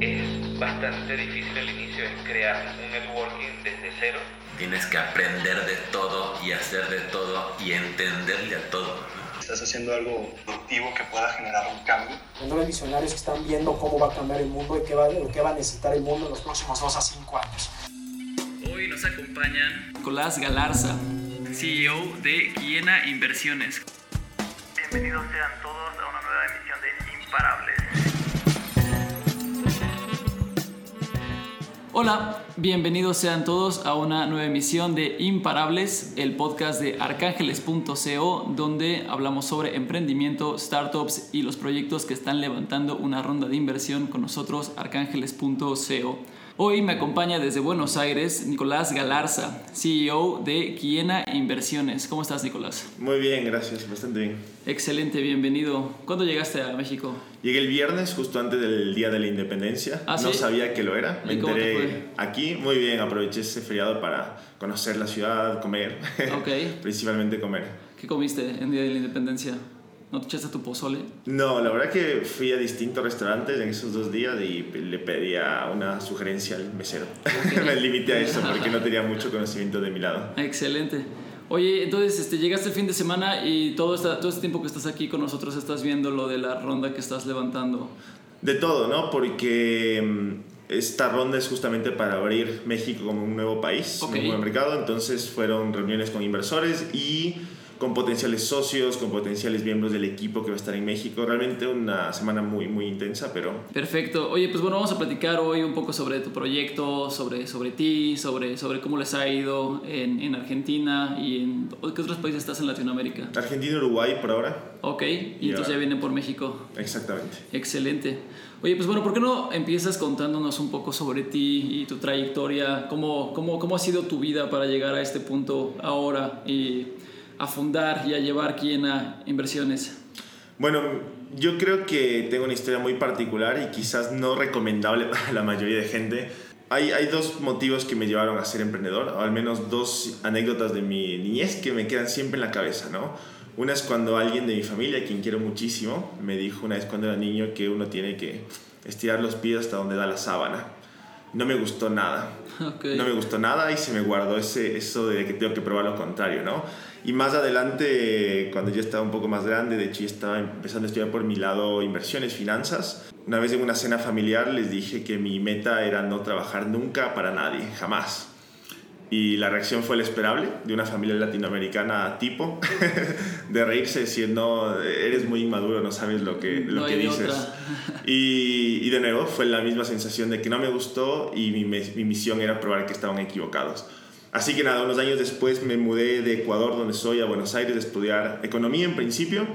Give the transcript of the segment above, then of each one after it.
Es bastante difícil al inicio, es crear un networking desde cero. Tienes que aprender de todo y hacer de todo y entenderle a todo. Estás haciendo algo productivo que pueda generar un cambio. Cuando hay visionarios que están viendo cómo va a cambiar el mundo y qué va, qué va a necesitar el mundo en los próximos 2 a 5 años. Hoy nos acompañan Nicolás Galarza, CEO de Quiena Inversiones. Bienvenidos sean todos a una nueva emisión de Imparables. Hola, bienvenidos sean todos a una nueva emisión de Imparables, el podcast de arcángeles.co, donde hablamos sobre emprendimiento, startups y los proyectos que están levantando una ronda de inversión con nosotros, arcángeles.co. Hoy me acompaña desde Buenos Aires Nicolás Galarza, CEO de Quiena Inversiones. ¿Cómo estás, Nicolás? Muy bien, gracias, bastante bien. Excelente, bienvenido. ¿Cuándo llegaste a México? Llegué el viernes, justo antes del Día de la Independencia. ¿Ah, no sí? sabía que lo era. Me ¿Y cómo te enteré aquí. Muy bien, aproveché ese feriado para conocer la ciudad, comer. Ok. Principalmente comer. ¿Qué comiste en Día de la Independencia? ¿No te echaste tu pozole? No, la verdad que fui a distintos restaurantes en esos dos días y le pedía una sugerencia al mesero. Me limité a eso porque no tenía mucho conocimiento de mi lado. Excelente. Oye, entonces este, llegaste el fin de semana y todo, esta, todo este tiempo que estás aquí con nosotros estás viendo lo de la ronda que estás levantando. De todo, ¿no? Porque mm, esta ronda es justamente para abrir México como un nuevo país, Ok. un nuevo mercado. Entonces fueron reuniones con inversores y con potenciales socios, con potenciales miembros del equipo que va a estar en México. Realmente una semana muy, muy intensa, pero Perfecto. Oye, pues bueno, vamos a platicar hoy un poco sobre tu proyecto, sobre, sobre ti, sobre, sobre cómo les ha ido en, en Argentina y en ¿qué otros países estás en Latinoamérica. Argentina y Uruguay por ahora. Ok, y entonces ya vienen por México. Exactamente. Excelente. Oye, pues bueno, ¿por qué no empiezas contándonos un poco sobre ti y tu trayectoria? ¿Cómo, cómo, cómo ha sido tu vida para llegar a este punto ahora y a fundar y a llevar Quiena Inversiones? Bueno, yo creo que tengo una historia muy particular y quizás no recomendable para la mayoría de gente. Hay, hay dos motivos que me llevaron a ser emprendedor, o al menos dos anécdotas de mi niñez que me quedan siempre en la cabeza, ¿no? Una es cuando alguien de mi familia, quien quiero muchísimo, me dijo una vez cuando era niño que uno tiene que estirar los pies hasta donde da la sábana. No me gustó nada. No me gustó nada y se me guardó ese, eso de que tengo que probar lo contrario, ¿no? Y más adelante, cuando yo estaba un poco más grande, de hecho ya estaba empezando a estudiar por mi lado inversiones, finanzas, una vez en una cena familiar les dije que mi meta era no trabajar nunca para nadie, jamás. Y la reacción fue la esperable de una familia latinoamericana tipo, de reírse, decir, no, eres muy inmaduro, no sabes lo que, lo No que dices. Y, y de nuevo fue la misma sensación de que no me gustó y mi, mi misión era probar que estaban equivocados. Así que nada, unos años después me mudé de Ecuador, donde soy, a Buenos Aires, a estudiar economía en principio.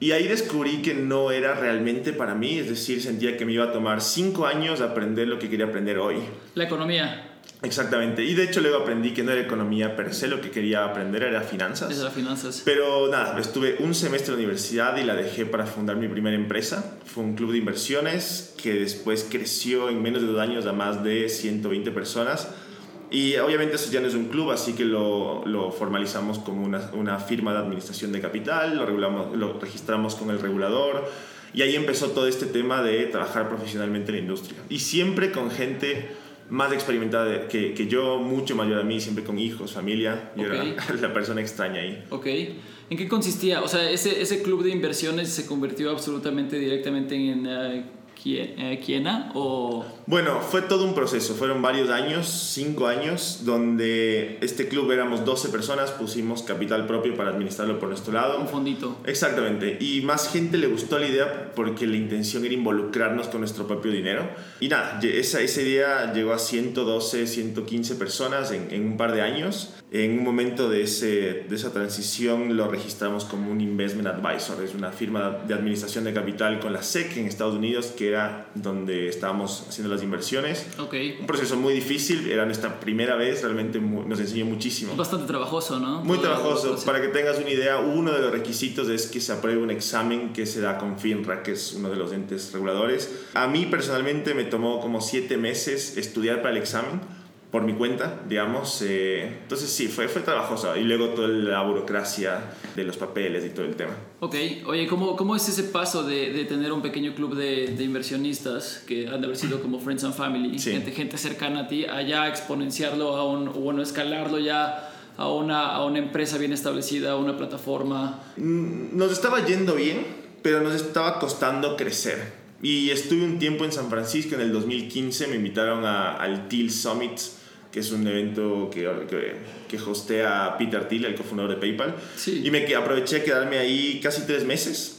Y ahí descubrí que no era realmente para mí, es decir, sentía que me iba a tomar cinco años aprender lo que quería aprender hoy. La economía Exactamente. Y de hecho luego aprendí que no era economía per se, lo que quería aprender era finanzas. las finanzas. Pero nada, estuve un semestre en la universidad y la dejé para fundar mi primera empresa. Fue un club de inversiones que después creció en menos de dos años a más de 120 personas. Y obviamente eso ya no es un club, así que lo, lo formalizamos como una, una firma de administración de capital, lo, regulamos, lo registramos con el regulador y ahí empezó todo este tema de trabajar profesionalmente en la industria. Y siempre con gente más experimentada que, que yo, mucho mayor a mí, siempre con hijos, familia. Yo Ok. era la persona extraña ahí. Ok. ¿En qué consistía? O sea, ese, ese club de inversiones se convirtió absolutamente directamente en eh, Quie- eh, o... Bueno, fue todo un proceso, fueron varios años, cinco años, donde este club éramos 12 personas, pusimos capital propio para administrarlo por nuestro un lado. fondito? Exactamente, y más gente le gustó la idea porque la intención era involucrarnos con nuestro propio dinero. Y nada, esa, ese día llegó a 112, 115 personas en, en un par de años. En un momento de, ese, de esa transición lo registramos como un investment advisor, es una firma de administración de capital con la SEC en Estados Unidos, que donde estábamos haciendo las inversiones. Ok. Un proceso muy difícil, era nuestra primera vez, realmente mu- nos enseñó muchísimo. Bastante trabajoso, ¿no? Muy Todo trabajoso. Para que tengas una idea, uno de los requisitos es que se apruebe un examen que se da con FINRA, que es uno de los entes reguladores. A mí personalmente me tomó como siete meses estudiar para el examen por mi cuenta, digamos. eh, entonces sí, fue, fue trabajoso. Y luego toda la burocracia de los papeles y todo el tema. Ok, oye, ¿cómo, cómo es ese paso de, de tener un pequeño club de, de inversionistas que han de haber sido como Friends and Family, Sí. gente, gente cercana a ti, a ya exponenciarlo a un, bueno, escalarlo ya a una, a una empresa bien establecida, a una plataforma? Mm, Nos estaba yendo bien, pero nos estaba costando crecer. Y estuve un tiempo en San Francisco en el 2015, me invitaron a- al Thiel Summit, que es un evento que, que, que hostea Peter Thiel, el cofundador de PayPal. Sí. Y me aproveché de quedarme ahí casi tres meses.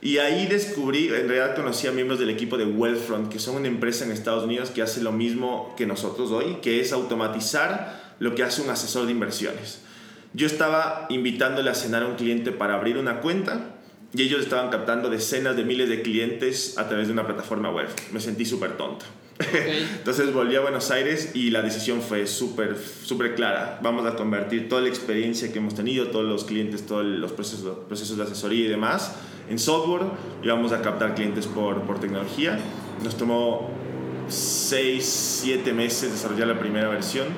Y ahí descubrí, en realidad conocí a miembros del equipo de Wealthfront, que son una empresa en Estados Unidos que hace lo mismo que nosotros hoy, que es automatizar lo que hace un asesor de inversiones. Yo estaba invitándole a cenar a un cliente para abrir una cuenta y ellos estaban captando decenas de miles de clientes a través de una plataforma web. Me sentí súper tonto. Entonces volví a Buenos Aires y la decisión fue súper súper clara. Vamos a convertir toda la experiencia que hemos tenido, todos los clientes, todos los procesos, procesos de asesoría y demás en software y vamos a captar clientes por, por tecnología. Nos tomó 6, 7 meses desarrollar la primera versión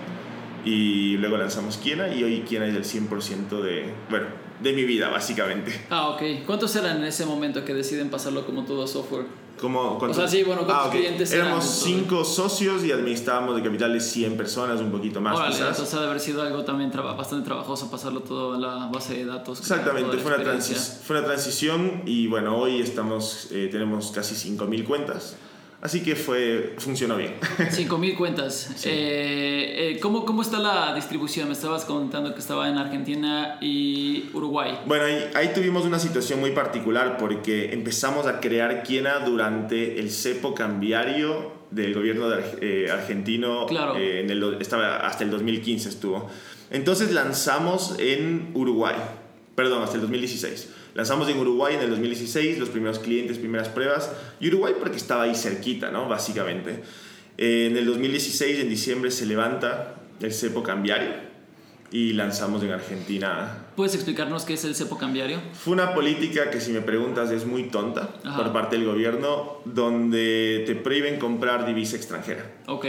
y luego lanzamos Kiena y hoy Kiena es el 100% de, bueno, de mi vida básicamente. Ah, ok. ¿Cuántos eran en ese momento que deciden pasarlo como todo software? ¿Cómo, cuántos- O sea, sí, bueno, ¿cuántos ok. clientes eran Éramos cinco socios y administrábamos de capital de 100 personas, un poquito más Órale, quizás. entonces ha de haber sido algo también traba- bastante trabajoso pasarlo todo a la base de datos. Exactamente, fue una, fue una transición y bueno, hoy estamos, eh, tenemos casi 5.000 cuentas, así que fue, funcionó bien. 5.000 cuentas. Eh, eh, ¿cómo, ¿Cómo está la distribución? Me estabas contando que estaba en Argentina y Uruguay. Bueno, ahí, ahí tuvimos una situación muy particular porque empezamos a crear Kiena durante el cepo cambiario del gobierno de eh, argentino. Claro. eh, en el, estaba hasta el 2015 estuvo. Entonces lanzamos en Uruguay, perdón, hasta el 2016. Lanzamos en Uruguay en el 2016, los primeros clientes, primeras pruebas. Y Uruguay porque estaba ahí cerquita, ¿no? Básicamente. Eh, en el 2016, en diciembre, se levanta el cepo cambiario y lanzamos en Argentina ¿Puedes explicarnos qué es el cepo cambiario? fue una política que, si me preguntas, es muy tonta Ajá. por parte del gobierno, donde te prohíben comprar divisa extranjera. Ok.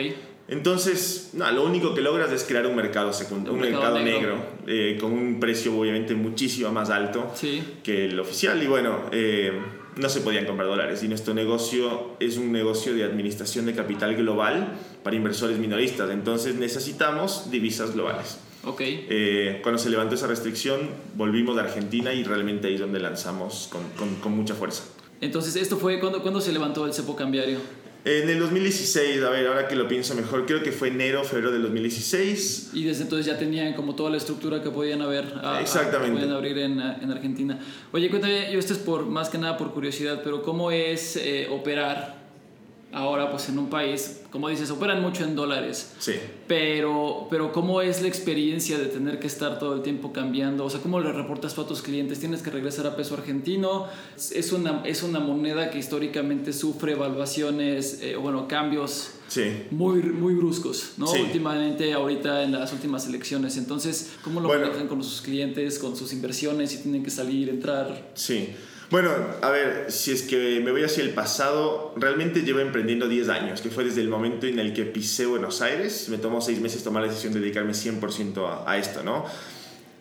Entonces, no, lo único que logras es crear un mercado Un un, mercado mercado, negro. negro, eh, con un precio obviamente muchísimo más alto Sí. que el oficial. Y bueno, eh, no se podían comprar dólares. Y nuestro negocio es un negocio de administración de capital global para inversores minoristas. Entonces necesitamos divisas globales. Ok. Eh, cuando se levantó esa restricción, volvimos a Argentina y realmente ahí es donde lanzamos con, con- con mucha fuerza. Entonces, ¿esto fue cuando, cuando se levantó el cepo cambiario? En el 2016, a ver, ahora que lo pienso mejor, creo que fue enero, febrero del 2016. Y desde entonces ya tenían como toda la estructura que podían haber a- a- Exactamente. que podían abrir en, en Argentina. Oye, cuéntame, yo esto es por más que nada por curiosidad, pero ¿cómo es eh, operar ahora pues en un país, como dices, operan mucho en dólares? Sí. Pero, pero ¿cómo es la experiencia de tener que estar todo el tiempo cambiando? O sea, ¿cómo le reportas tú a tus clientes? ¿Tienes que regresar a peso argentino? Es una, es una moneda que históricamente sufre evaluaciones, eh, bueno, cambios Sí. muy, muy bruscos, ¿no? Sí. Últimamente, ahorita en las últimas elecciones. Entonces, ¿cómo lo Bueno. manejan con sus clientes, con sus inversiones, si tienen que salir, entrar? Sí. Bueno, a ver, si es que me voy hacia el pasado, realmente llevo emprendiendo 10 años, que fue desde el momento en el que pisé Buenos Aires. Me tomó 6 meses tomar la decisión de dedicarme 100% a, a esto, ¿no?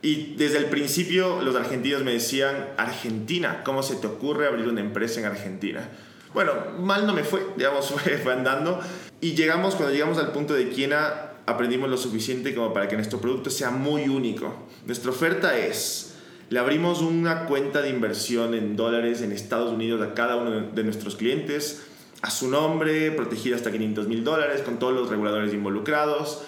Y desde el principio los argentinos me decían, Argentina, ¿cómo se te ocurre abrir una empresa en Argentina? Bueno, mal no me fue, digamos, fue, andando. Y llegamos, cuando llegamos al punto de Kiena, aprendimos lo suficiente como para que nuestro producto sea muy único. Nuestra oferta es, le abrimos una cuenta de inversión en dólares en Estados Unidos a cada uno de nuestros clientes, a su nombre, protegida hasta 500 mil dólares, con todos los reguladores involucrados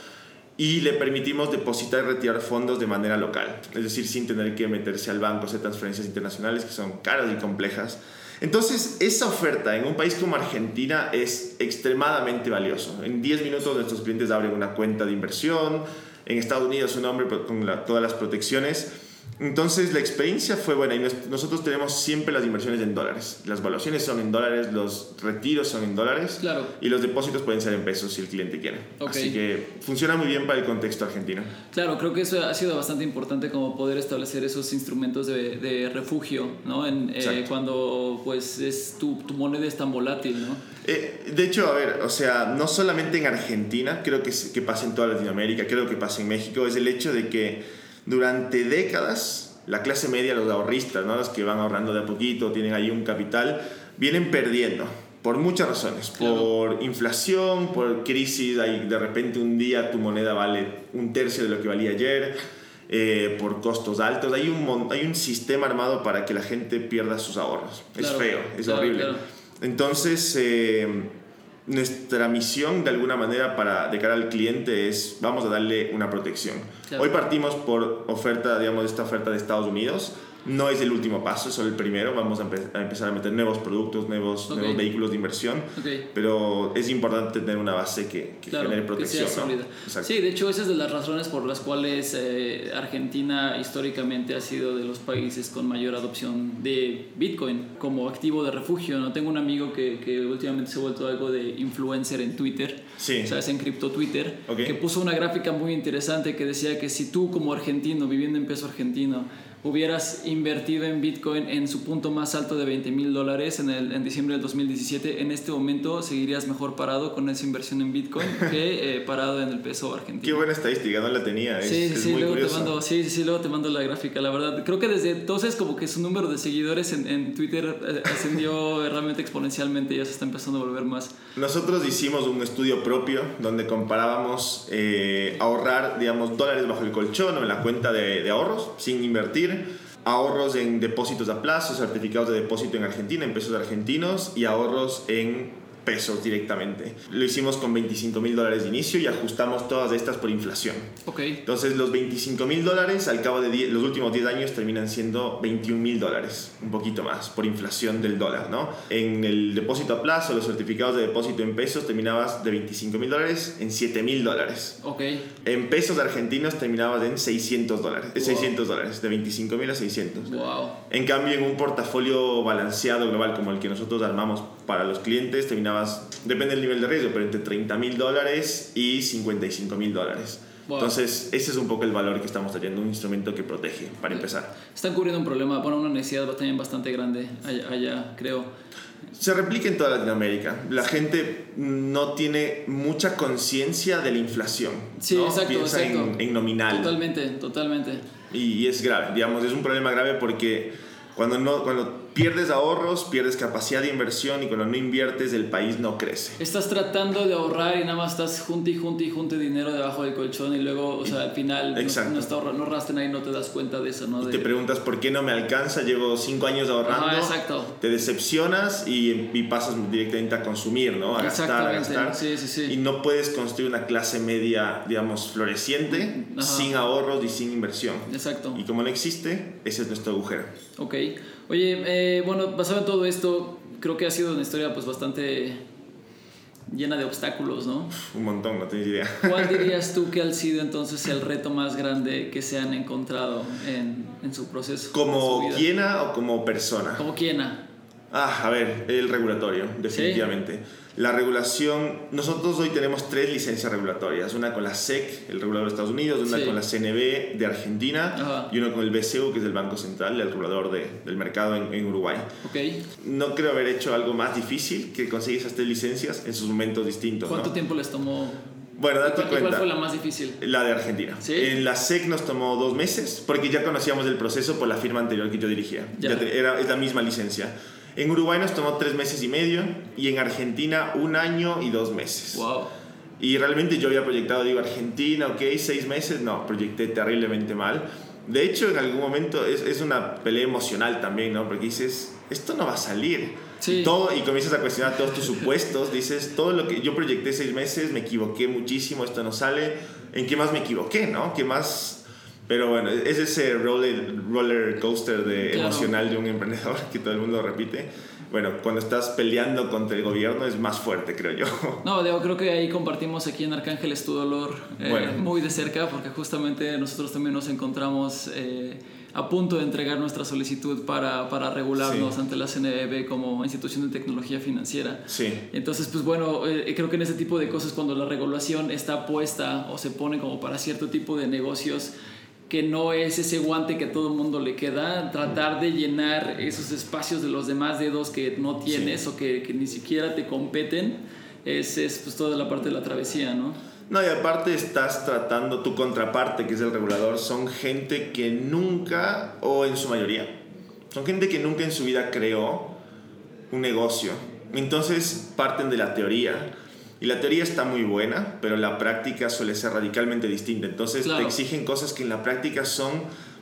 y le permitimos depositar y retirar fondos de manera local, es decir, sin tener que meterse al banco, hacer transferencias internacionales que son caras y complejas. Entonces, esa oferta en un país como Argentina es extremadamente valioso. En 10 minutos nuestros clientes abren una cuenta de inversión, en Estados Unidos su nombre con la- todas las protecciones Entonces la experiencia fue buena y nos- nosotros tenemos siempre las inversiones en dólares. Las valuaciones son en dólares, los retiros son en dólares Claro. y los depósitos pueden ser en pesos si el cliente quiere. Así que funciona muy bien para el contexto argentino. Claro, creo que eso ha sido bastante importante como poder establecer esos instrumentos de, de refugio, ¿no? En, eh, cuando pues es tu, tu moneda es tan volátil, ¿no? Eh, de hecho, a ver, o sea, no solamente en Argentina, creo que, que pasa en toda Latinoamérica, creo que pasa en México, es el hecho de que durante décadas la clase media, los ahorristas, ¿no? los que van ahorrando de a poquito, tienen ahí un capital, vienen perdiendo. Por muchas razones, Claro. por inflación, por crisis, ahí de repente un día tu moneda vale un tercio de lo que valía ayer, eh, por costos altos, hay un, hay un sistema armado para que la gente pierda sus ahorros. Claro, es feo, es claro, horrible. Entonces, eh, nuestra misión de alguna manera para, de cara al cliente es, vamos a darle una protección. Claro. Hoy partimos por oferta, digamos, esta oferta de Estados Unidos. No es el último paso, es solo el primero. Vamos a, empe- a empezar a meter nuevos productos, nuevos, Ok. nuevos vehículos de inversión. Ok. Pero es importante tener una base que, que Claro, genere que protección. sea ¿no? sólida. Exacto. Sí, de hecho, esa es de las razones por las cuales eh, Argentina históricamente ha sido de los países con mayor adopción de Bitcoin como activo de refugio. ¿no? Tengo un amigo que, que últimamente se ha vuelto algo de influencer en Twitter, Sí. ¿sabes? En cripto Twitter, Ok. que puso una gráfica muy interesante que decía que si tú como argentino, viviendo en peso argentino, hubieras invertido en Bitcoin en su punto más alto de 20 mil dólares en, el- en diciembre del 2017, en este momento seguirías mejor parado con esa inversión en Bitcoin que eh, parado en el peso argentino. Qué buena estadística, no la tenía. Es, Sí, sí, es sí, muy luego te curioso. mando, sí, sí, sí, luego te mando la gráfica, la verdad. Creo que desde entonces como que su número de seguidores en, en Twitter eh, ascendió realmente exponencialmente y ya se está empezando a volver más. Nosotros hicimos un estudio propio donde comparábamos eh, ahorrar, digamos, dólares bajo el colchón o en la cuenta de, de ahorros sin invertir, ahorros en depósitos a plazo, certificados de depósito en Argentina, en pesos argentinos y ahorros en pesos directamente. Lo hicimos con 25 mil dólares de inicio y ajustamos todas estas por inflación. Ok, Entonces los 25 mil dólares al cabo de die- los últimos 10 años terminan siendo 21 mil dólares, un poquito más, por inflación del dólar, ¿no? En el depósito a plazo, los certificados de depósito en pesos, terminabas de 25 mil dólares en 7 mil dólares. ok, En pesos argentinos terminabas en 600 dólares, Wow. 600 dólares, de 25 mil a 600. wow. En cambio, en un portafolio balanceado global como el que nosotros armamos para los clientes, terminabas, depende del nivel de riesgo, pero entre 30 mil dólares y 55 mil dólares. Entonces, ese es un poco el valor que estamos trayendo, un instrumento que protege, para empezar. Están cubriendo un problema, bueno, una necesidad también bastante grande allá, allá, creo. Se replica en toda Latinoamérica. La gente no tiene mucha conciencia de la inflación. Sí, ¿no? exacto, Piensa exacto. En, en nominal. Totalmente, totalmente. Y, y es grave, digamos, es un problema grave porque cuando, no, cuando pierdes ahorros, pierdes capacidad de inversión y cuando no inviertes, el país no crece. Estás tratando de ahorrar y nada más estás junte y junte y junte dinero debajo del colchón y luego, o sea, al final no, Exacto. no, está ahorra- no ahorraste nada y no te das cuenta de eso, ¿no? Y te preguntas por qué no me alcanza, llevo cinco años ahorrando. Exacto. Te decepcionas y, y pasas directamente a consumir, ¿no? A gastar, a gastar. sí, sí, sí. Y no puedes construir una clase media, digamos, floreciente, Ajá. sin ahorros y sin inversión. Exacto. Y como no existe, ese es nuestro agujero. Ok. Oye, eh, bueno, basado en todo esto, creo que ha sido una historia pues bastante llena de obstáculos, ¿no? Un montón, no tienes idea. ¿Cuál dirías tú que ha sido entonces el reto más grande que se han encontrado en, en su proceso? en ¿Como su vida? quiena o como persona? Como quiena. Ah, a ver, el regulatorio, definitivamente. La regulación, nosotros hoy tenemos tres licencias regulatorias, una con la SEC, el regulador de Estados Unidos, una Sí. con la CNB de Argentina Ajá. y una con el BCU, que es el Banco Central, el regulador de- del mercado en, en Uruguay. Ok. No creo haber hecho algo más difícil que conseguir esas tres licencias en sus momentos distintos. ¿Cuánto ¿no? tiempo les tomó? Bueno, date ¿Cuál, cuál cuenta. fue la más difícil? La de Argentina. ¿Sí? En la SEC nos tomó dos meses porque ya conocíamos el proceso por la firma anterior que yo dirigía. Ya. Ya te- era, es la misma licencia. En Uruguay nos tomó tres meses y medio y en Argentina un año y dos meses. Wow. Y realmente yo había proyectado, digo, Argentina, ok, seis meses. No, proyecté terriblemente mal. De hecho, en algún momento es, es una pelea emocional también, ¿no? Porque dices, esto no va a salir. Sí. Y, todo, y comienzas a cuestionar todos tus supuestos. Dices, todo lo que yo proyecté seis meses, me equivoqué muchísimo, esto no sale. ¿En qué más me equivoqué, no? ¿Qué más...? Pero bueno, es ese roller, roller coaster de, Claro. emocional de un emprendedor que todo el mundo repite. Bueno, cuando estás peleando contra el gobierno es más fuerte, creo yo. No, Diego, creo que ahí compartimos aquí en Arcángeles tu dolor eh, Bueno. muy de cerca porque justamente nosotros también nos encontramos eh, a punto de entregar nuestra solicitud para, para regularnos Sí. ante la CNBB como institución de tecnología financiera. Sí. Entonces, pues bueno, eh, creo que en ese tipo de cosas, cuando la regulación está puesta o se pone como para cierto tipo de negocios, que no es ese guante que a todo el mundo le queda, tratar de llenar esos espacios de los demás dedos que no tienes o que, que ni siquiera te competen, es, es pues toda la parte de la travesía, ¿no? No, y aparte estás tratando tu contraparte, que es el regulador, son gente que nunca, o en su mayoría, son gente que nunca en su vida creó un negocio. Entonces parten de la teoría. Y la teoría está muy buena, pero la práctica suele ser radicalmente distinta. Entonces Claro. te exigen cosas que en la práctica son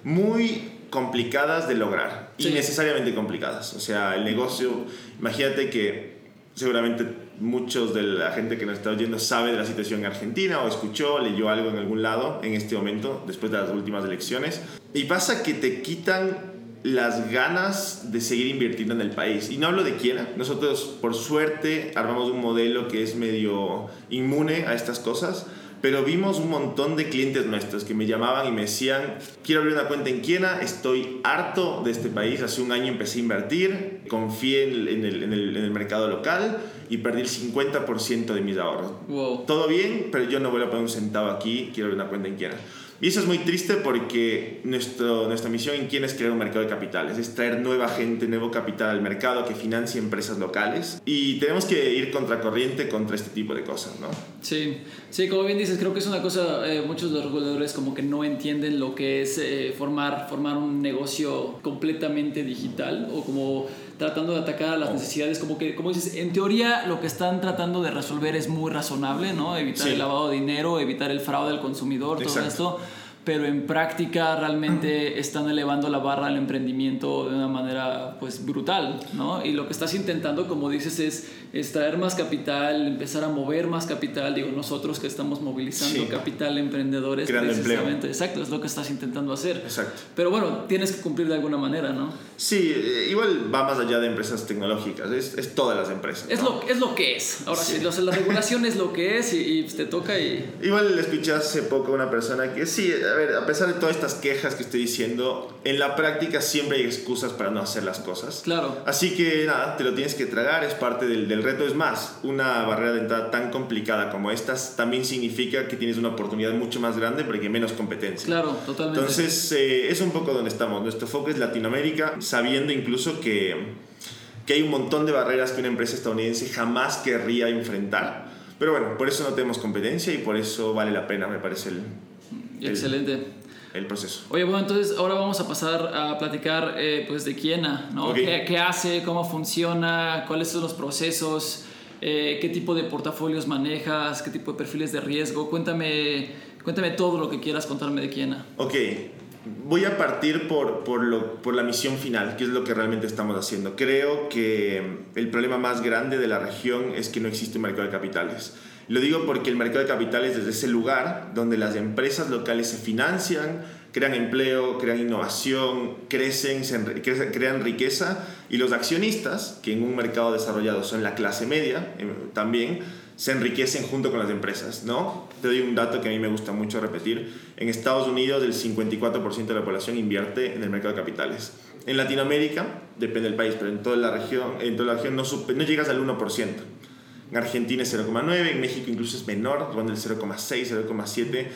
muy complicadas de lograr. Sí. Innecesariamente complicadas. O sea, el negocio, imagínate que seguramente muchos de la gente que nos está oyendo sabe de la situación en Argentina o escuchó, leyó algo en algún lado en este momento, después de las últimas elecciones. Y pasa que te quitan las ganas de seguir invirtiendo en el país. Y no hablo de quiera. Nosotros, por suerte, armamos un modelo que es medio inmune a estas cosas. Pero vimos un montón de clientes nuestros que me llamaban y me decían, quiero abrir una cuenta en Quiena, estoy harto de este país, hace un año empecé a invertir, confié en el, en el- en el- en el mercado local y perdí el 50% de mis ahorros. Wow. Todo bien, pero yo no voy a poner un centavo aquí, quiero abrir una cuenta en Quiena. Y eso es muy triste porque nuestro, nuestra misión en Quiena es crear un mercado de capitales, es traer nueva gente, nuevo capital al mercado que financie empresas locales. Y tenemos que ir contracorriente contra este tipo de cosas, ¿no? Sí, sí, como bien dices, creo que es una cosa, eh, muchos de los reguladores como que no entienden lo que es eh, formar, formar un negocio completamente digital o como tratando de atacar a las necesidades, como que, como dices, en teoría lo que están tratando de resolver es muy razonable, ¿no? Evitar Sí. el lavado de dinero, evitar el fraude al consumidor, todo esto. Pero en práctica realmente están elevando la barra al emprendimiento de una manera pues brutal, ¿no? Y lo que estás intentando, como dices, es, es traer más capital, empezar a mover más capital. Digo, nosotros que estamos movilizando Sí. capital, emprendedores, Creando empleo. precisamente. Exacto, es lo que estás intentando hacer. Exacto. Pero bueno, tienes que cumplir de alguna manera, ¿no? Sí, eh, igual va más allá de empresas tecnológicas, es, es todas las empresas. Es, ¿no? lo, es lo que es. Ahora sí, Sí. lo- la regulación es lo que es y, y te toca y... Igual le escuché hace poco a una persona que sí, a ver, a pesar de todas estas quejas que estoy diciendo, en la práctica siempre hay excusas para no hacer las cosas. Claro. Así que nada, te lo tienes que tragar, es parte del, del reto. Es más, una barrera de entrada tan complicada como estas también significa que tienes una oportunidad mucho más grande porque hay menos competencia. Claro, totalmente. Entonces, eh, es un poco donde estamos. Nuestro foco es Latinoamérica, sabiendo incluso que, que hay un montón de barreras que una empresa estadounidense jamás querría enfrentar. Pero bueno, por eso no tenemos competencia y por eso vale la pena, me parece, el, Excelente. el proceso. Oye, bueno, entonces ahora vamos a pasar a platicar eh, pues de Quiena, ¿no? Ok. ¿Qué, qué hace? ¿Cómo funciona? ¿Cuáles son los procesos? Eh, ¿Qué tipo de portafolios manejas? ¿Qué tipo de perfiles de riesgo? Cuéntame, cuéntame todo lo que quieras contarme de Quiena. Ok, voy a partir por, por, lo, por la misión final, que es lo que realmente estamos haciendo. Creo que el problema más grande de la región es que no existe un mercado de capitales. Lo digo porque el mercado de capitales es desde ese lugar donde las empresas locales se financian, crean empleo, crean innovación, crecen, se enri- cre- crean riqueza y los accionistas, que en un mercado desarrollado son la clase media eh, también, se enriquecen junto con las empresas, ¿no? Te doy un dato que a mí me gusta mucho repetir. En Estados Unidos el 54% de la población invierte en el mercado de capitales. En Latinoamérica, depende del país, pero en toda la región, en toda la región no, no llegas al 1%. En Argentina es 0,9, en México incluso es menor, ronda el 0,6, 0,7.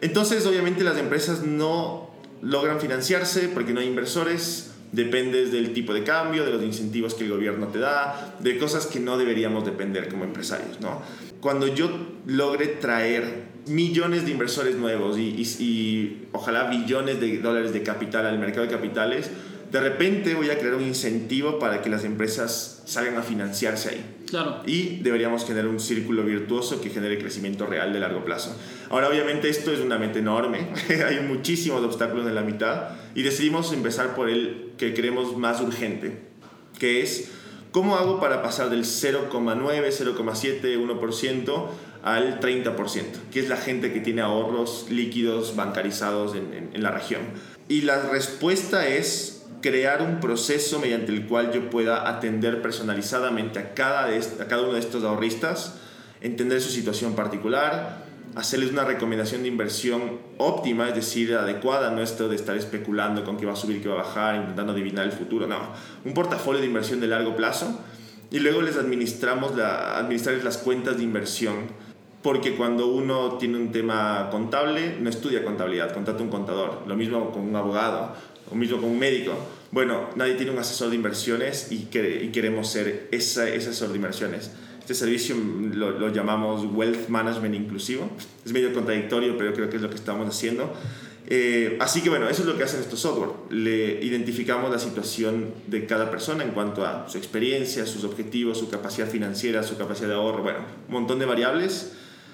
Entonces, obviamente las empresas no logran financiarse porque no hay inversores, dependes del tipo de cambio, de los incentivos que el gobierno te da, de cosas que no deberíamos depender como empresarios, ¿no? Cuando yo logre traer millones de inversores nuevos y, y- y ojalá billones de dólares de capital al mercado de capitales, de repente voy a crear un incentivo para que las empresas salgan a financiarse ahí Claro. y deberíamos generar un círculo virtuoso que genere crecimiento real de largo plazo. Ahora, obviamente, esto es una meta enorme, hay muchísimos obstáculos en la mitad y decidimos empezar por el que creemos más urgente, que es cómo hago para pasar del 0,9, 0,7, 1% al 30%, que es la gente que tiene ahorros líquidos bancarizados en, en- en la región. Y la respuesta es crear un proceso mediante el cual yo pueda atender personalizadamente a cada, de a cada uno de estos ahorristas, entender su situación particular, hacerles una recomendación de inversión óptima, es decir, adecuada, no esto de estar especulando con qué va a subir, qué va a bajar, intentando adivinar el futuro, no, un portafolio de inversión de largo plazo y luego les administramos la, administrarles las cuentas de inversión porque cuando uno tiene un tema contable, no estudia contabilidad, contrata un contador. Lo mismo con un abogado, lo mismo con un médico. Bueno, nadie tiene un asesor de inversiones y, y queremos ser ese asesor de inversiones. Este servicio lo, lo, llamamos Wealth Management Inclusivo. Es medio contradictorio, pero creo que es lo que estamos haciendo. Eh, así que bueno, eso es lo que hacen estos software. Le identificamos la situación de cada persona en cuanto a su experiencia, sus objetivos, su capacidad financiera, su capacidad de ahorro, bueno, un montón de variables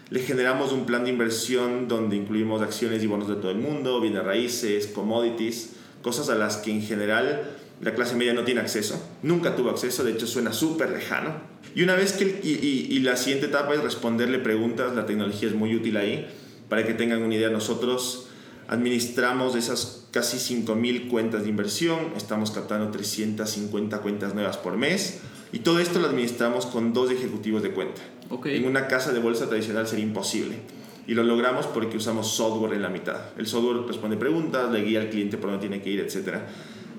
le generamos un plan de inversión donde incluimos acciones y bonos de todo el mundo, bienes raíces, commodities, cosas a las que en general la clase media no tiene acceso, nunca tuvo acceso, de hecho suena súper lejano. Y una vez que, y, y, la siguiente etapa es responderle preguntas, la tecnología es muy útil ahí, para que tengan una idea, nosotros administramos esas casi 5.000 cuentas de inversión, estamos captando 350 cuentas nuevas por mes, y todo esto lo administramos con dos ejecutivos de cuenta. En una casa de bolsa tradicional sería imposible. Y lo logramos porque usamos software en la mitad. El software responde preguntas, le guía al cliente por dónde tiene que ir, etc.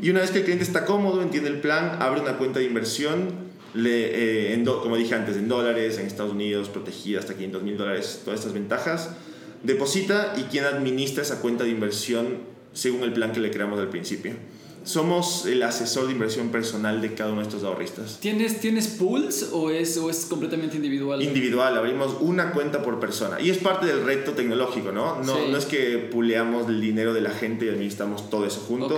Y una vez que el cliente está cómodo, entiende el plan, abre una cuenta de inversión, le, eh, como dije antes, en dólares, en Estados Unidos, protegida hasta 500 mil dólares, todas estas ventajas, deposita y quien administra esa cuenta de inversión según el plan que le creamos al principio somos el asesor de inversión personal de cada uno de estos ahorristas. ¿Tienes, ¿tienes pools o es, o es completamente individual? Individual, abrimos una cuenta por persona. Y es parte del reto tecnológico, ¿no? No, no es que puleamos el dinero de la gente y administramos todo eso junto.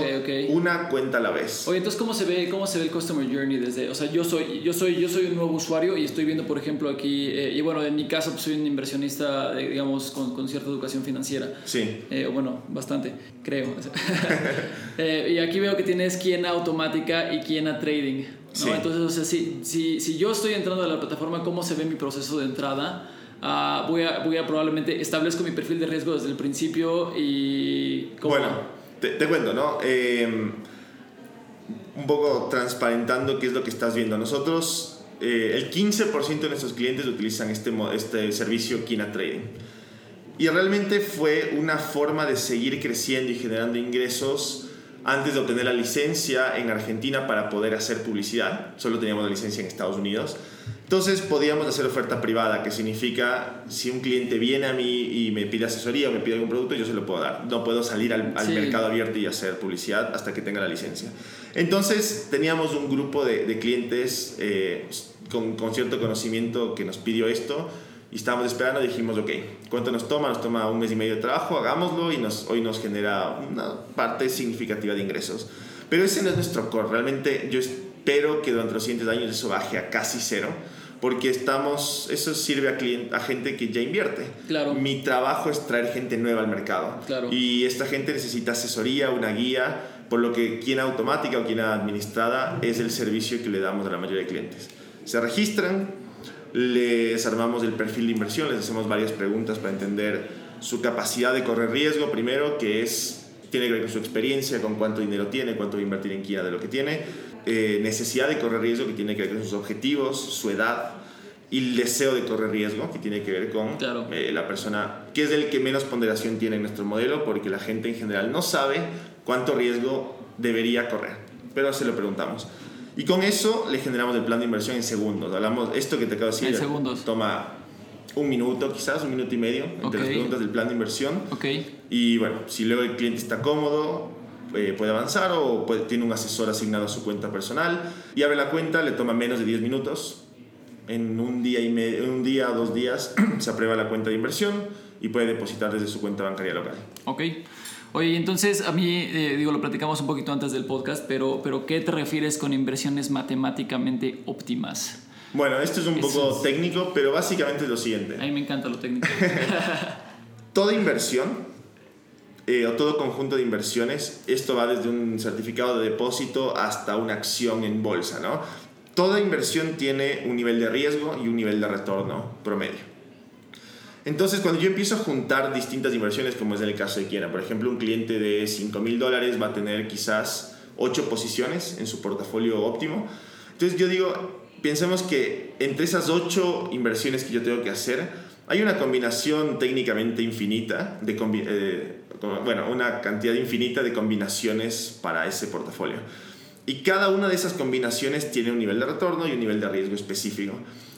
Una cuenta a la vez. Oye, entonces, ¿cómo se ve, cómo se ve el Customer Journey desde...? O sea, yo soy, yo soy, yo soy un nuevo usuario y estoy viendo, por ejemplo, aquí... Eh, y bueno, en mi caso, pues, soy un inversionista, digamos, con, con, cierta educación financiera. Sí. Eh, bueno, bastante, creo. eh, y aquí veo que tienes quiena automática y quiena trading. ¿no? Entonces, o sea, si, si, si, yo estoy entrando a la plataforma, ¿cómo se ve mi proceso de entrada? Uh, voy, a, voy a probablemente establezco mi perfil de riesgo desde el principio y... Bueno, te, te, cuento, ¿no? Eh, un poco transparentando qué es lo que estás viendo. Nosotros, eh, el 15% de nuestros clientes utilizan este, este servicio Kina Trading. Y realmente fue una forma de seguir creciendo y generando ingresos antes de obtener la licencia en Argentina para poder hacer publicidad. Solo teníamos la licencia en Estados Unidos. Entonces podíamos hacer oferta privada, que significa si un cliente viene a mí y me pide asesoría o me pide algún producto, yo se lo puedo dar. No puedo salir al, mercado abierto y hacer publicidad hasta que tenga la licencia. Entonces teníamos un grupo de, de clientes eh, con, con cierto conocimiento que nos pidió esto y estábamos esperando, dijimos, ok, ¿cuánto nos toma? Nos toma un mes y medio de trabajo, hagámoslo y nos, hoy nos genera una parte significativa de ingresos. Pero ese no es nuestro core, realmente yo espero que durante los siguientes años eso baje a casi cero, porque estamos, eso sirve a, cliente, a gente que ya invierte. Claro. Mi trabajo es traer gente nueva al mercado. Claro. Y esta gente necesita asesoría, una guía, por lo que quien automática o quien administrada es el servicio que le damos a la mayoría de clientes. Se registran, les armamos el perfil de inversión, les hacemos varias preguntas para entender su capacidad de correr riesgo, primero, que es, tiene que ver con su experiencia, con cuánto dinero tiene, cuánto va a invertir en Kia de lo que tiene, eh, necesidad de correr riesgo, que tiene que ver con sus objetivos, su edad, y el deseo de correr riesgo, que tiene que ver con eh, la persona, que es el que menos ponderación tiene en nuestro modelo, porque la gente en general no sabe cuánto riesgo debería correr, pero se lo preguntamos. Y con eso le generamos el plan de inversión en segundos. Hablamos, esto que te acabo de decir, en segundos. toma un minuto, quizás un minuto y medio, entre Ok. las preguntas del plan de inversión. Ok. Y bueno, si luego el cliente está cómodo, eh, puede avanzar o puede- tiene un asesor asignado a su cuenta personal y abre la cuenta, le toma menos de 10 minutos. En un día, y medio, en un día o dos días se aprueba la cuenta de inversión y puede depositar desde su cuenta bancaria local. Ok. Oye, entonces a mí, eh, digo, lo platicamos un poquito antes del podcast, pero, pero ¿qué te refieres con inversiones matemáticamente óptimas? Bueno, esto es un Eso poco es- técnico, pero básicamente es lo siguiente. A mí me encanta lo técnico. Toda inversión eh, o todo conjunto de inversiones, esto va desde un certificado de depósito hasta una acción en bolsa, ¿no? Toda inversión tiene un nivel de riesgo y un nivel de retorno promedio. Entonces, cuando yo empiezo a juntar distintas inversiones, como es en el caso de Kiena, por ejemplo, un cliente de 5 mil dólares va a tener quizás 8 posiciones en su portafolio óptimo. Entonces, yo digo, pensemos que entre esas 8 inversiones que yo tengo que hacer, Hay una combinación técnicamente infinita de eh, bueno, una cantidad infinita de combinaciones para ese portafolio. Y cada una de esas combinaciones tiene un nivel de retorno y un nivel de riesgo específico.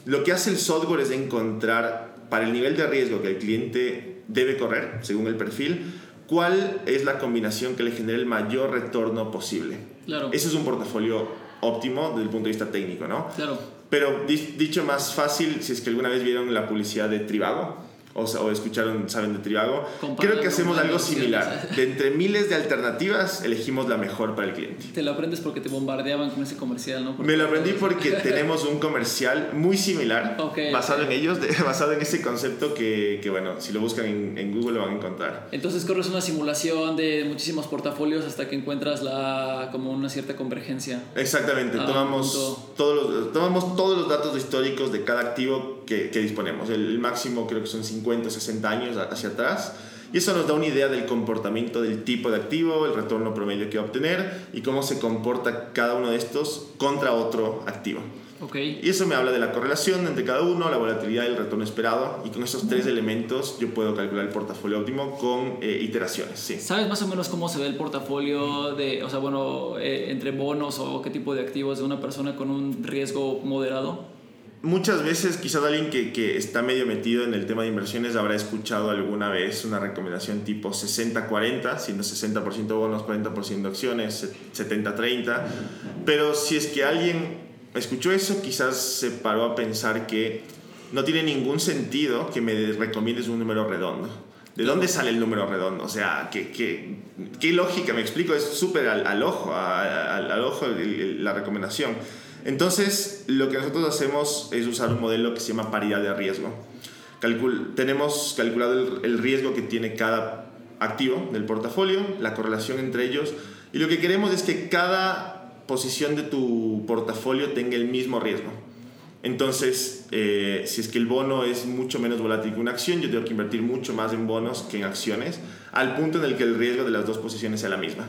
Lo que hace el software es encontrar para el nivel de riesgo que el cliente debe correr, según el perfil, cuál es la combinación que le genere el mayor retorno posible. Claro. Ese es un portafolio óptimo desde el punto de vista técnico, ¿no? Claro. Pero di- dicho más fácil, si es que alguna vez vieron la publicidad de Trivago o, o escucharon, saben de Trivago, creo que hacemos algo similar. De entre miles de alternativas, elegimos la mejor para el cliente. Te lo aprendes porque te bombardeaban con ese comercial, ¿no? Me lo aprendí porque tenemos un comercial muy similar, Ok, basado ok. en ellos, de- basado en ese concepto que, que, bueno, si lo buscan en, en Google lo van a encontrar. Entonces corres una simulación de muchísimos portafolios hasta que encuentras la como una cierta convergencia. Exactamente, Ah, tomamos, punto. todos los, tomamos todos los datos históricos de cada activo que, que disponemos. El, el máximo creo que son 50 o 60 años hacia atrás. Y eso nos da una idea del comportamiento del tipo de activo, el retorno promedio que va a obtener y cómo se comporta cada uno de estos contra otro activo. Ok. Y eso me habla de la correlación entre cada uno, la volatilidad y el retorno esperado. Y con esos tres elementos yo puedo calcular el portafolio óptimo con eh, iteraciones. Sí. ¿Sabes más o menos cómo se ve el portafolio de, o sea, bueno, eh, entre bonos o qué tipo de activos de una persona con un riesgo moderado? Muchas veces quizás alguien que, que está medio metido en el tema de inversiones habrá escuchado alguna vez una recomendación tipo 60-40, siendo 60% bonos, 40% acciones, 70-30. Pero si es que alguien escuchó eso, quizás se paró a pensar que no tiene ningún sentido que me recomiendes un número redondo. ¿De dónde sale el número redondo? O sea, ¿qué, qué, qué lógica? Me explico, es súper al, al ojo, al, al ojo el- el- la recomendación. Entonces, lo que nosotros hacemos es usar un modelo que se llama paridad de riesgo. Tenemos calculado el, el riesgo que tiene cada activo del portafolio, la correlación entre ellos, y lo que queremos es que cada posición de tu portafolio tenga el mismo riesgo. Entonces, eh, si es que el bono es mucho menos volátil que una acción, yo tengo que invertir mucho más en bonos que en acciones, al punto en el que el riesgo de las dos posiciones sea la misma.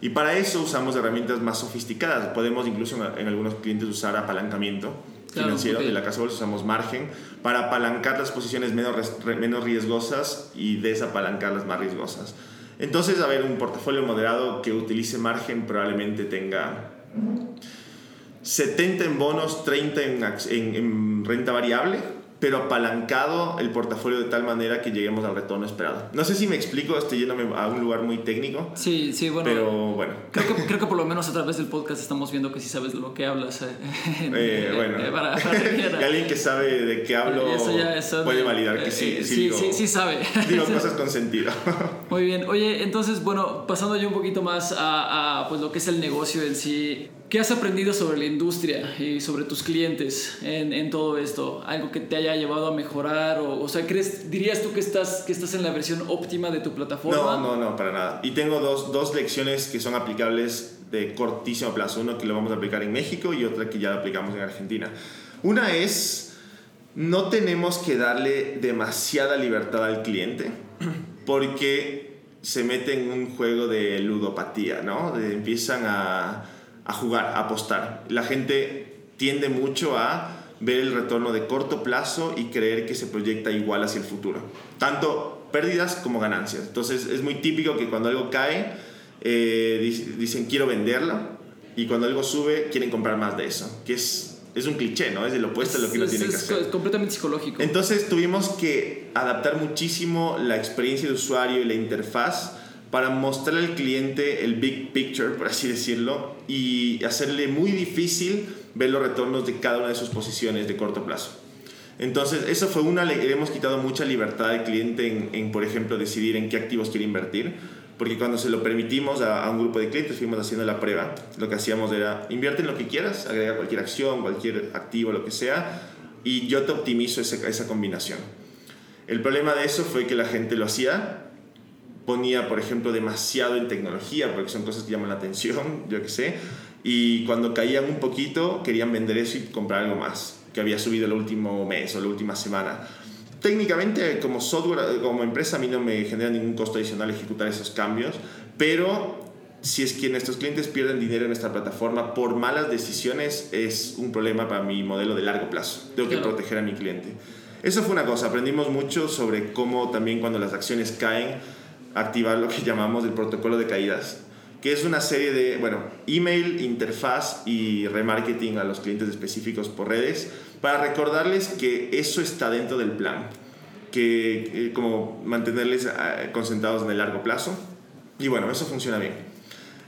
Y para eso usamos herramientas más sofisticadas. Podemos incluso en, algunos clientes usar apalancamiento Claro, financiero. ok. De la casa de bolsa usamos margen para apalancar las posiciones menos, menos riesgosas y desapalancar las más riesgosas. Entonces, a ver, un portafolio moderado que utilice margen probablemente tenga 70 en bonos, 30 en, en- en renta variable, pero apalancado el portafolio de tal manera que lleguemos al retorno esperado. No sé si me explico, estoy yéndome a un lugar muy técnico, Sí, sí, bueno. pero bueno. Creo que, creo que por lo menos a través del podcast estamos viendo que sí sabes de lo que hablas. eh, Eh, bueno, eh, para, para y alguien que sabe de qué hablo Eso ya es- puede validar que eh, sí, eh, sí, sí, digo, sí, sí sabe. digo cosas con sentido. Muy bien. Oye, entonces, bueno, pasando yo un poquito más a, a, pues, lo que es el negocio en sí, ¿qué has aprendido sobre la industria y sobre tus clientes en, todo esto? ¿Algo que te haya llevado a mejorar? O, sea, ¿crees, ¿dirías tú que estás, que estás en la versión óptima de tu plataforma? No, no, no, para nada. Y tengo dos, dos lecciones que son aplicables de cortísimo plazo. Uno que lo vamos a aplicar en México y otra que ya lo aplicamos en Argentina. Una es, no tenemos que darle demasiada libertad al cliente porque se mete en un juego de ludopatía, ¿no? De- empiezan a, a jugar, a apostar. La gente tiende mucho a ver el retorno de corto plazo y creer que se proyecta igual hacia el futuro. Tanto pérdidas como ganancias. Entonces es muy típico que cuando algo cae, eh, dic- dicen quiero venderlo y cuando algo sube quieren comprar más de eso, que es, es un cliché, ¿no? Es el opuesto de lo que uno Es- tiene que es hacer. completamente psicológico. Entonces tuvimos que adaptar muchísimo la experiencia de usuario y la interfaz para mostrar al cliente el big picture, por así decirlo, y hacerle muy difícil ver los retornos de cada una de sus posiciones de corto plazo. Entonces, eso fue una, le hemos quitado mucha libertad al cliente en, por ejemplo, decidir en qué activos quiere invertir, porque cuando se lo permitimos a, a un grupo de clientes, fuimos haciendo la prueba, lo que hacíamos era, invierte en lo que quieras, agrega cualquier acción, cualquier activo, lo que sea, y yo te optimizo esa, esa combinación. El problema de eso fue que la gente lo hacía, ponía, por ejemplo, demasiado en tecnología, porque son cosas que llaman la atención, yo qué sé, y cuando caían un poquito querían vender eso y comprar algo más, que había subido el último mes o la última semana. Técnicamente, como software, como empresa, a mí no me genera ningún costo adicional ejecutar esos cambios, pero si es que nuestros clientes pierden dinero en nuestra plataforma por malas decisiones, es un problema para mi modelo de largo plazo. Tengo que Claro. proteger a mi cliente. Eso fue una cosa, aprendimos mucho sobre cómo también cuando las acciones caen, activar lo que llamamos el protocolo de caídas, que es una serie de, bueno, email, interfaz y remarketing a los clientes específicos por redes, para recordarles que eso está dentro del plan, que eh, como mantenerles eh, concentrados en el largo plazo. Y bueno, eso funciona bien.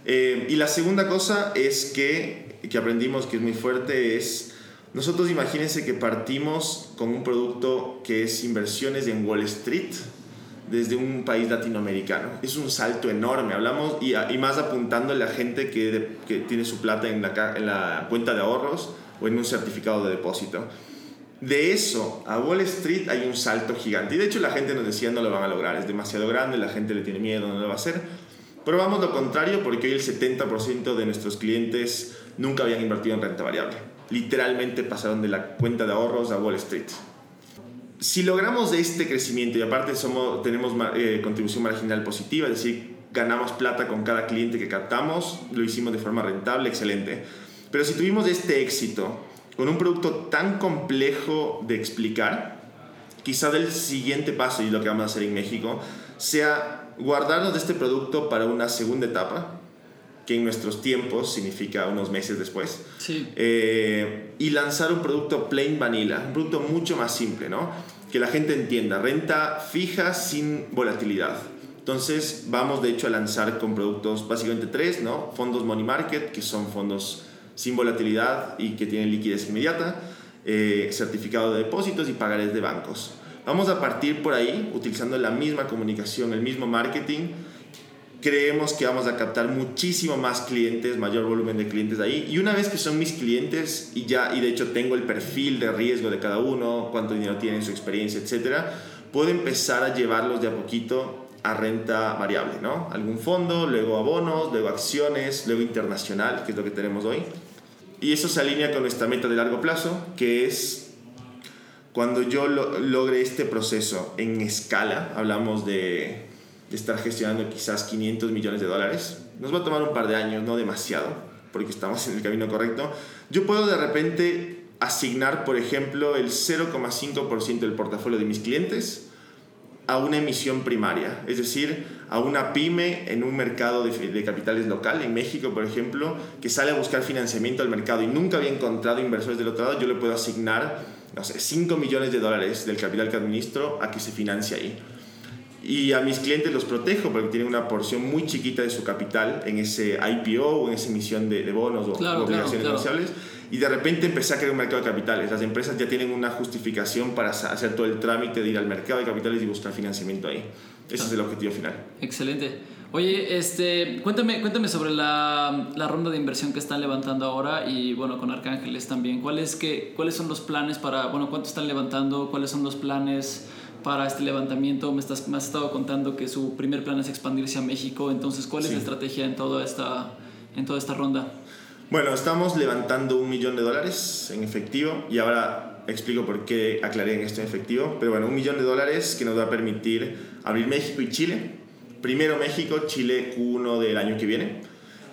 Eh, y la segunda cosa es que, que aprendimos que es muy fuerte es nosotros imagínense que partimos con un producto que es inversiones en Wall Street desde un país latinoamericano. Es un salto enorme, hablamos y, y más apuntando a la gente que, que tiene su plata en la, en la cuenta de ahorros o en un certificado de depósito. De eso a Wall Street hay un salto gigante. Y de hecho la gente nos decía no lo van a lograr, es demasiado grande, la gente le tiene miedo, no lo va a hacer. Pero vamos lo contrario porque hoy el 70% de nuestros clientes nunca habían invertido en renta variable literalmente pasaron de la cuenta de ahorros a Wall Street. Si logramos este crecimiento y aparte somos, tenemos eh, contribución marginal positiva, es decir, ganamos plata con cada cliente que captamos, lo hicimos de forma rentable, excelente. Pero si tuvimos este éxito con un producto tan complejo de explicar, quizá el siguiente paso y lo que vamos a hacer en México sea guardarnos de este producto para una segunda etapa, que en nuestros tiempos significa unos meses después. Sí. Eh, y lanzar un producto plain vanilla, un producto mucho más simple, ¿no? Que la gente entienda, renta fija sin volatilidad. Entonces vamos de hecho a lanzar con productos básicamente tres, ¿no? Fondos money market, que son fondos sin volatilidad y que tienen liquidez inmediata, eh, certificado de depósitos y pagarés de bancos. Vamos a partir por ahí utilizando la misma comunicación, el mismo marketing, creemos que vamos a captar muchísimo más clientes, mayor volumen de clientes ahí. Y una vez que son mis clientes y ya, y de hecho tengo el perfil de riesgo de cada uno, cuánto dinero tienen, su experiencia, etcétera, puedo empezar a llevarlos de a poquito a renta variable, ¿no? Algún fondo, luego abonos, luego acciones, luego internacional, que es lo que tenemos hoy. Y eso se alinea con nuestra meta de largo plazo, que es cuando yo logre este proceso en escala, hablamos de estar gestionando quizás 500 millones de dólares. Nos va a tomar un par de años, no demasiado, porque estamos en el camino correcto. Yo puedo de repente asignar, por ejemplo, el 0,5% del portafolio de mis clientes a una emisión primaria, es decir, a una pyme en un mercado de, de, capitales local, en México, por ejemplo, que sale a buscar financiamiento al mercado y nunca había encontrado inversores del otro lado, yo le puedo asignar, no sé, 5 millones de dólares del capital que administro a que se financie ahí y a mis clientes los protejo porque tienen una porción muy chiquita de su capital en ese IPO o en esa emisión de, bonos o obligaciones negociables y de repente empecé a crear un mercado de capitales. Las empresas ya tienen una justificación para hacer todo el trámite de ir al mercado de capitales y buscar financiamiento ahí. Ese es el objetivo final. Excelente. Oye, este, cuéntame, cuéntame sobre la, la, ronda de inversión que están levantando ahora y bueno, con Arcángeles también. ¿Cuáles, que, ¿Cuáles son los planes para, bueno, cuánto están levantando? ¿Cuáles son los planes? Para este levantamiento. Me, estás, me has estado contando que su primer plan es expandirse a México. Entonces, ¿cuál es la estrategia en toda, esta, en toda esta ronda? Bueno, estamos levantando un millón de dólares en efectivo y ahora explico por qué aclaré en esto en efectivo. Pero bueno, un millón de dólares que nos va a permitir abrir México y Chile. Primero México, Chile Q1 del año que viene.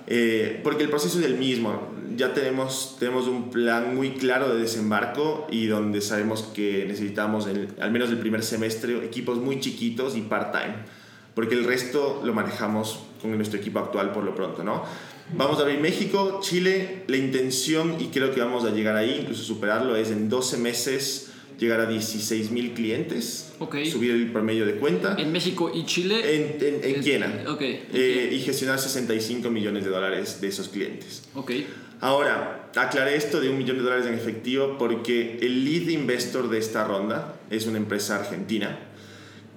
Eh, porque el proceso es el mismo ya tenemos, tenemos un plan muy claro de desembarco y donde sabemos que necesitamos, al menos el primer semestre, equipos muy chiquitos y part-time, porque el resto lo manejamos con nuestro equipo actual por lo pronto, ¿no? Vamos a abrir México, Chile, la intención, y creo que vamos a llegar ahí, incluso superarlo, es en 12 meses llegar a 16 mil clientes, okay. subir el promedio de cuenta. ¿En México y Chile? En, en, en Okay. Eh, y gestionar 65 millones de dólares de esos clientes. Okay. Ahora, aclaré esto de un millón de dólares en efectivo porque el lead investor de esta ronda es una empresa argentina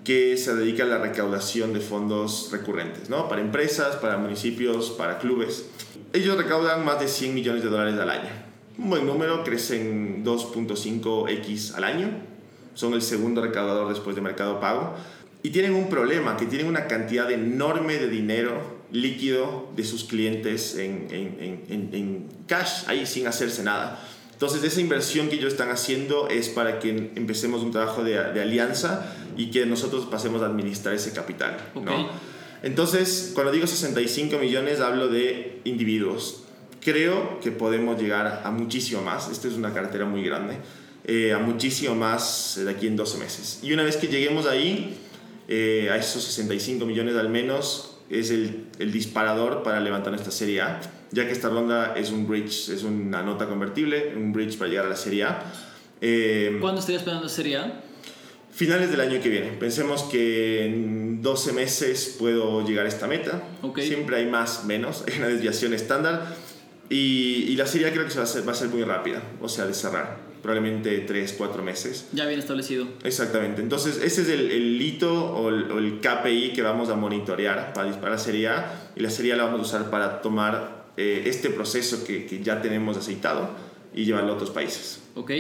que se dedica a la recaudación de fondos recurrentes, ¿no? Para empresas, para municipios, para clubes. Ellos recaudan más de 100 millones de dólares al año. Un buen número, crecen 2.5x al año. Son el segundo recaudador después de Mercado Pago. Y tienen un problema, que tienen una cantidad enorme de dinero líquido de sus clientes en, en, en, en, cash, ahí sin hacerse nada. Entonces, esa inversión que ellos están haciendo es para que empecemos un trabajo de, de alianza y que nosotros pasemos a administrar ese capital. ¿no? Entonces, cuando digo 65 millones, hablo de individuos. Creo que podemos llegar a muchísimo más. Esta es una cartera muy grande. eh, a muchísimo más de aquí en 12 meses. Y una vez que lleguemos ahí, eh, a esos 65 millones al menos, es el, el, disparador para levantar esta Serie A, ya que esta ronda es un bridge, es una nota convertible, un bridge para llegar a la Serie A. Eh, ¿Cuándo estaría esperando Serie A? Finales del año que viene. Pensemos que en 12 meses puedo llegar a esta meta. Siempre hay más, menos. Hay una desviación estándar. Y, y la serie creo que va a, ser, va a ser muy rápida, o sea, de cerrar. Probablemente 3, 4 meses. Ya bien establecido. Exactamente. Entonces, ese es el, el hito o el, o el, KPI que vamos a monitorear para disparar la serie A. Y la serie A la vamos a usar para tomar eh, este proceso que, que ya tenemos aceitado y llevarlo a otros países. Ok.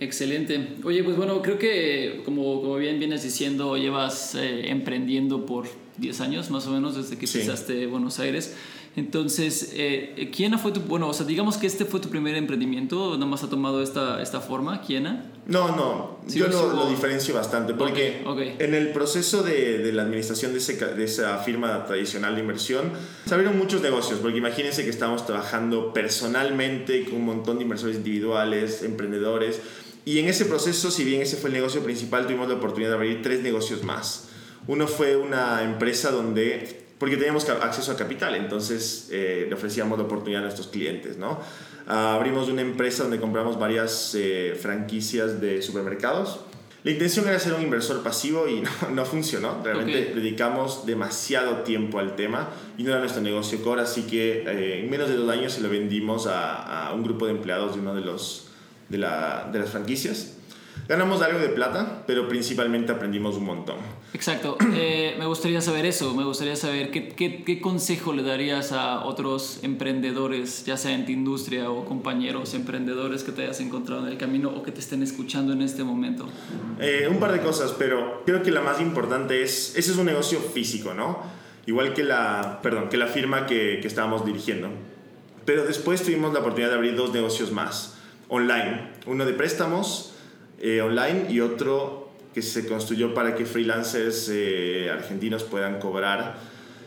Excelente. Oye, pues bueno, creo que como, como bien vienes diciendo, llevas eh, emprendiendo por 10 años más o menos desde que sí. pisaste Buenos Aires. Entonces, eh, ¿Quiena fue tu, bueno, o sea, digamos que este fue tu primer emprendimiento, nada más ha tomado esta, esta forma, ¿Quiena? No, no, ¿Sí yo lo, lo, diferencio bastante, porque okay, okay. en el proceso de, de la administración de, ese, de, esa firma tradicional de inversión, se abrieron muchos negocios, porque imagínense que estábamos trabajando personalmente con un montón de inversores individuales, emprendedores, y en ese proceso, si bien ese fue el negocio principal, tuvimos la oportunidad de abrir tres negocios más. Uno fue una empresa donde, porque teníamos acceso a capital, entonces eh, le ofrecíamos la oportunidad a nuestros clientes, ¿no? Uh, abrimos una empresa donde compramos varias eh, franquicias de supermercados. La intención era ser un inversor pasivo y no, no funcionó. Realmente okay. dedicamos demasiado tiempo al tema y no era nuestro negocio core, así que eh, en menos de dos años se lo vendimos a, a un grupo de empleados de uno de los de, la, de, las franquicias. Ganamos algo de plata, pero principalmente aprendimos un montón. Exacto. Eh, me gustaría saber eso, me gustaría saber qué, qué, qué, consejo le darías a otros emprendedores, ya sea en tu industria o compañeros emprendedores que te hayas encontrado en el camino o que te estén escuchando en este momento. Eh, un par de cosas, pero creo que la más importante es, ese es un negocio físico, ¿no? Igual que la, perdón, que la firma que, que estábamos dirigiendo. Pero después tuvimos la oportunidad de abrir dos negocios más online. Uno de préstamos eh, online y otro que se construyó para que freelancers eh, argentinos puedan cobrar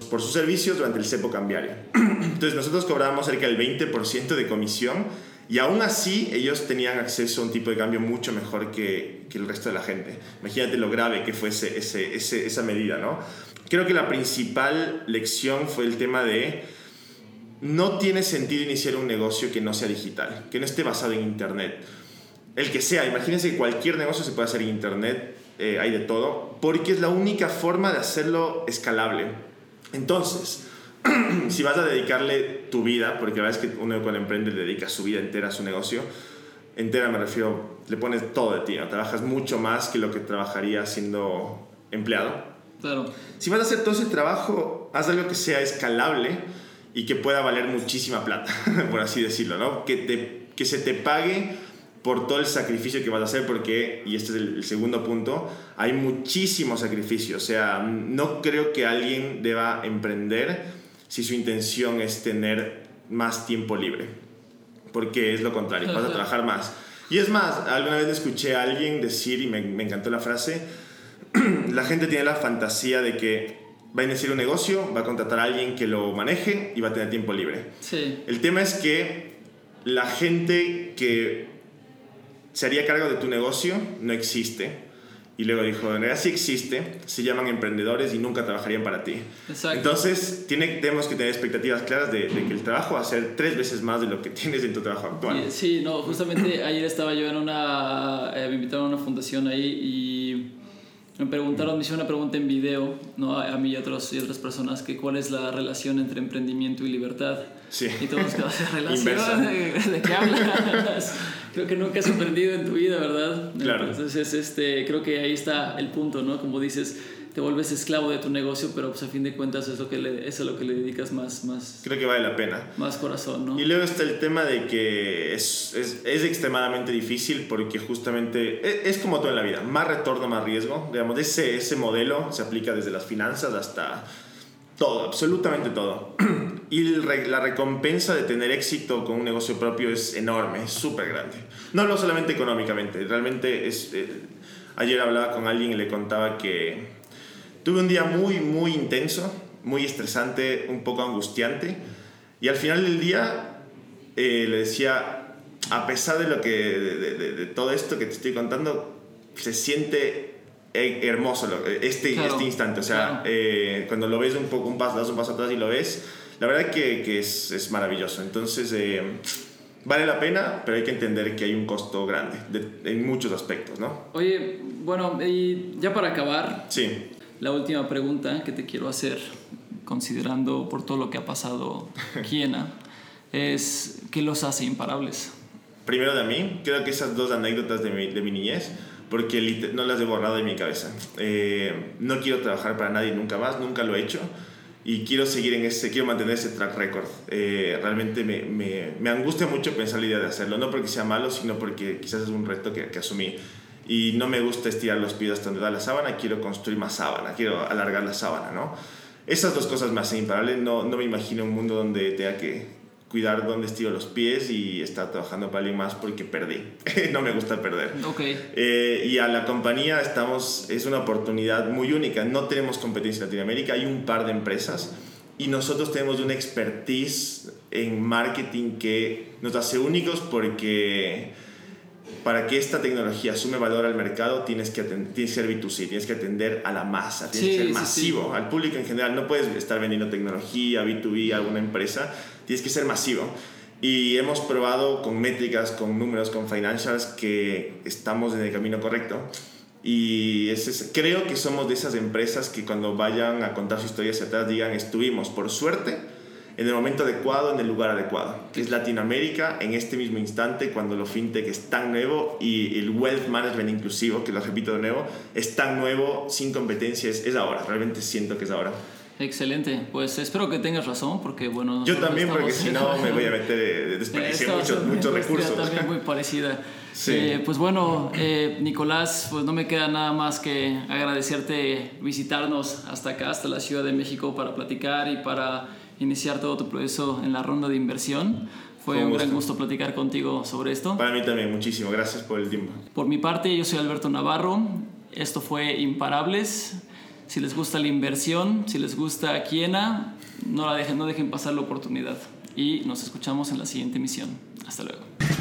por sus servicios durante el cepo cambiario. Entonces nosotros cobrábamos cerca del 20% de comisión y aún así ellos tenían acceso a un tipo de cambio mucho mejor que, que el resto de la gente. Imagínate lo grave que fue ese, ese, ese, esa medida, ¿no? Creo que la principal lección fue el tema de no tiene sentido iniciar un negocio que no sea digital, que no esté basado en Internet. El que sea, imagínense que cualquier negocio se puede hacer en Internet, eh, hay de todo, porque es la única forma de hacerlo escalable. Entonces, si vas a dedicarle tu vida, porque la verdad es que uno cuando emprende le dedica su vida entera a su negocio, entera me refiero, le pones todo de ti, ¿no? trabajas mucho más que lo que trabajaría siendo empleado. Claro. Si vas a hacer todo ese trabajo, haz algo que sea escalable y que pueda valer muchísima plata, por así decirlo, ¿no? Que, te, que se te pague por todo el sacrificio que vas a hacer, porque, y este es el, el segundo punto, hay muchísimo sacrificio. O sea, no creo que alguien deba emprender si su intención es tener más tiempo libre, porque es lo contrario, vas a trabajar más. Y es más, alguna vez escuché a alguien decir, y me, me encantó la frase, la gente tiene la fantasía de que va a iniciar un negocio, va a contratar a alguien que lo maneje y va a tener tiempo libre. Sí. El tema es que la gente que se haría cargo de tu negocio no existe. Y luego dijo, en realidad sí existe, se llaman emprendedores y nunca trabajarían para ti. Exacto. Entonces, tiene, tenemos que tener expectativas claras de, de, que el trabajo va a ser tres veces más de lo que tienes en tu trabajo actual. Sí, no, justamente ayer estaba yo en una, eh, me invitaron a una fundación ahí y me preguntaron, me hicieron una pregunta en video, ¿no? A mí y a, otros, y otras personas, que cuál es la relación entre emprendimiento y libertad. Sí. Y todos que relación, de, ¿de qué hablas? creo que nunca has aprendido en tu vida, ¿verdad? Claro. Entonces, este, creo que ahí está el punto, ¿no? Como dices, te vuelves esclavo de tu negocio, pero pues a fin de cuentas es, lo que le, es a lo que le dedicas más, más... Creo que vale la pena. Más corazón, ¿no? Y luego está el tema de que es, es, es extremadamente difícil porque justamente es, es, como todo en la vida, más retorno, más riesgo. Digamos, ese, ese modelo se aplica desde las finanzas hasta todo, absolutamente todo. Y la recompensa de tener éxito con un negocio propio es enorme, es súper grande. No, no solamente económicamente, realmente es... Eh, ayer hablaba con alguien y le contaba que tuve un día muy, muy intenso, muy estresante, un poco angustiante. Y al final del día eh, le decía, a pesar de, lo que, de, de- de todo esto que te estoy contando, se siente hermoso este, Claro, este instante. O sea, claro. eh, cuando lo ves un poco, un paso, das un paso atrás y lo ves, la verdad que, que es, es maravilloso. Entonces, eh, vale la pena, pero hay que entender que hay un costo grande de- en muchos aspectos, ¿no? Oye, bueno, y ya para acabar, Sí. La última pregunta que te quiero hacer, considerando por todo lo que ha pasado Kiena, es ¿qué los hace imparables? Primero de mí, creo que esas dos anécdotas de mi, de mi niñez, porque no las he borrado de mi cabeza. Eh, no quiero trabajar para nadie nunca más, nunca lo he hecho. Y quiero seguir en ese, quiero mantener ese track record. Eh, realmente me, me, me angustia mucho pensar la idea de hacerlo, no porque sea malo, sino porque quizás es un reto que, que asumí. Y no me gusta estirar los pies hasta donde da la sábana, quiero construir más sábana, quiero alargar la sábana, ¿no? Esas dos cosas me hacen imparable, no, no me imagino un mundo donde tenga que cuidar dónde estiro los pies y estar trabajando para alguien más porque perdí. no me gusta perder. Ok, Eh, y a la compañía estamos, es una oportunidad muy única. No tenemos competencia en Latinoamérica, hay un par de empresas y nosotros tenemos una expertise en marketing que nos hace únicos porque para que esta tecnología sume valor al mercado tienes que, tienes que ser B2C, tienes que atender a la masa, tienes Sí, que ser sí, masivo, al público en general. No puedes estar vendiendo tecnología, B2B a alguna empresa, tienes que ser masivo. Y hemos probado con métricas, con números, con financials que estamos en el camino correcto. Y ese es- creo que somos de esas empresas que cuando vayan a contar su historia hacia atrás digan estuvimos por suerte en el momento adecuado, en el lugar adecuado, que es Latinoamérica en este mismo instante cuando lo fintech es tan nuevo y el wealth management inclusivo, que lo repito de nuevo, es tan nuevo, sin competencia, es, ahora, realmente siento que es ahora. excelente. Pues espero que tengas razón porque bueno... Yo también, porque si no me voy a meter, eh, desperdiciar Esta muchos, muchos recursos. también muy parecida. Sí. Eh, pues bueno, eh, Nicolás, pues no me queda nada más que agradecerte visitarnos hasta acá, hasta la Ciudad de México para platicar y para iniciar todo tu proceso en la ronda de inversión. Fue un gran gusto platicar contigo sobre esto. Para mí también, muchísimo. Gracias por el tiempo. Por mi parte, yo soy Alberto Navarro. Esto fue Imparables. Si les gusta la inversión, si les gusta Kiena, no la dejen, no dejen pasar la oportunidad. Y nos escuchamos en la siguiente emisión. Hasta luego.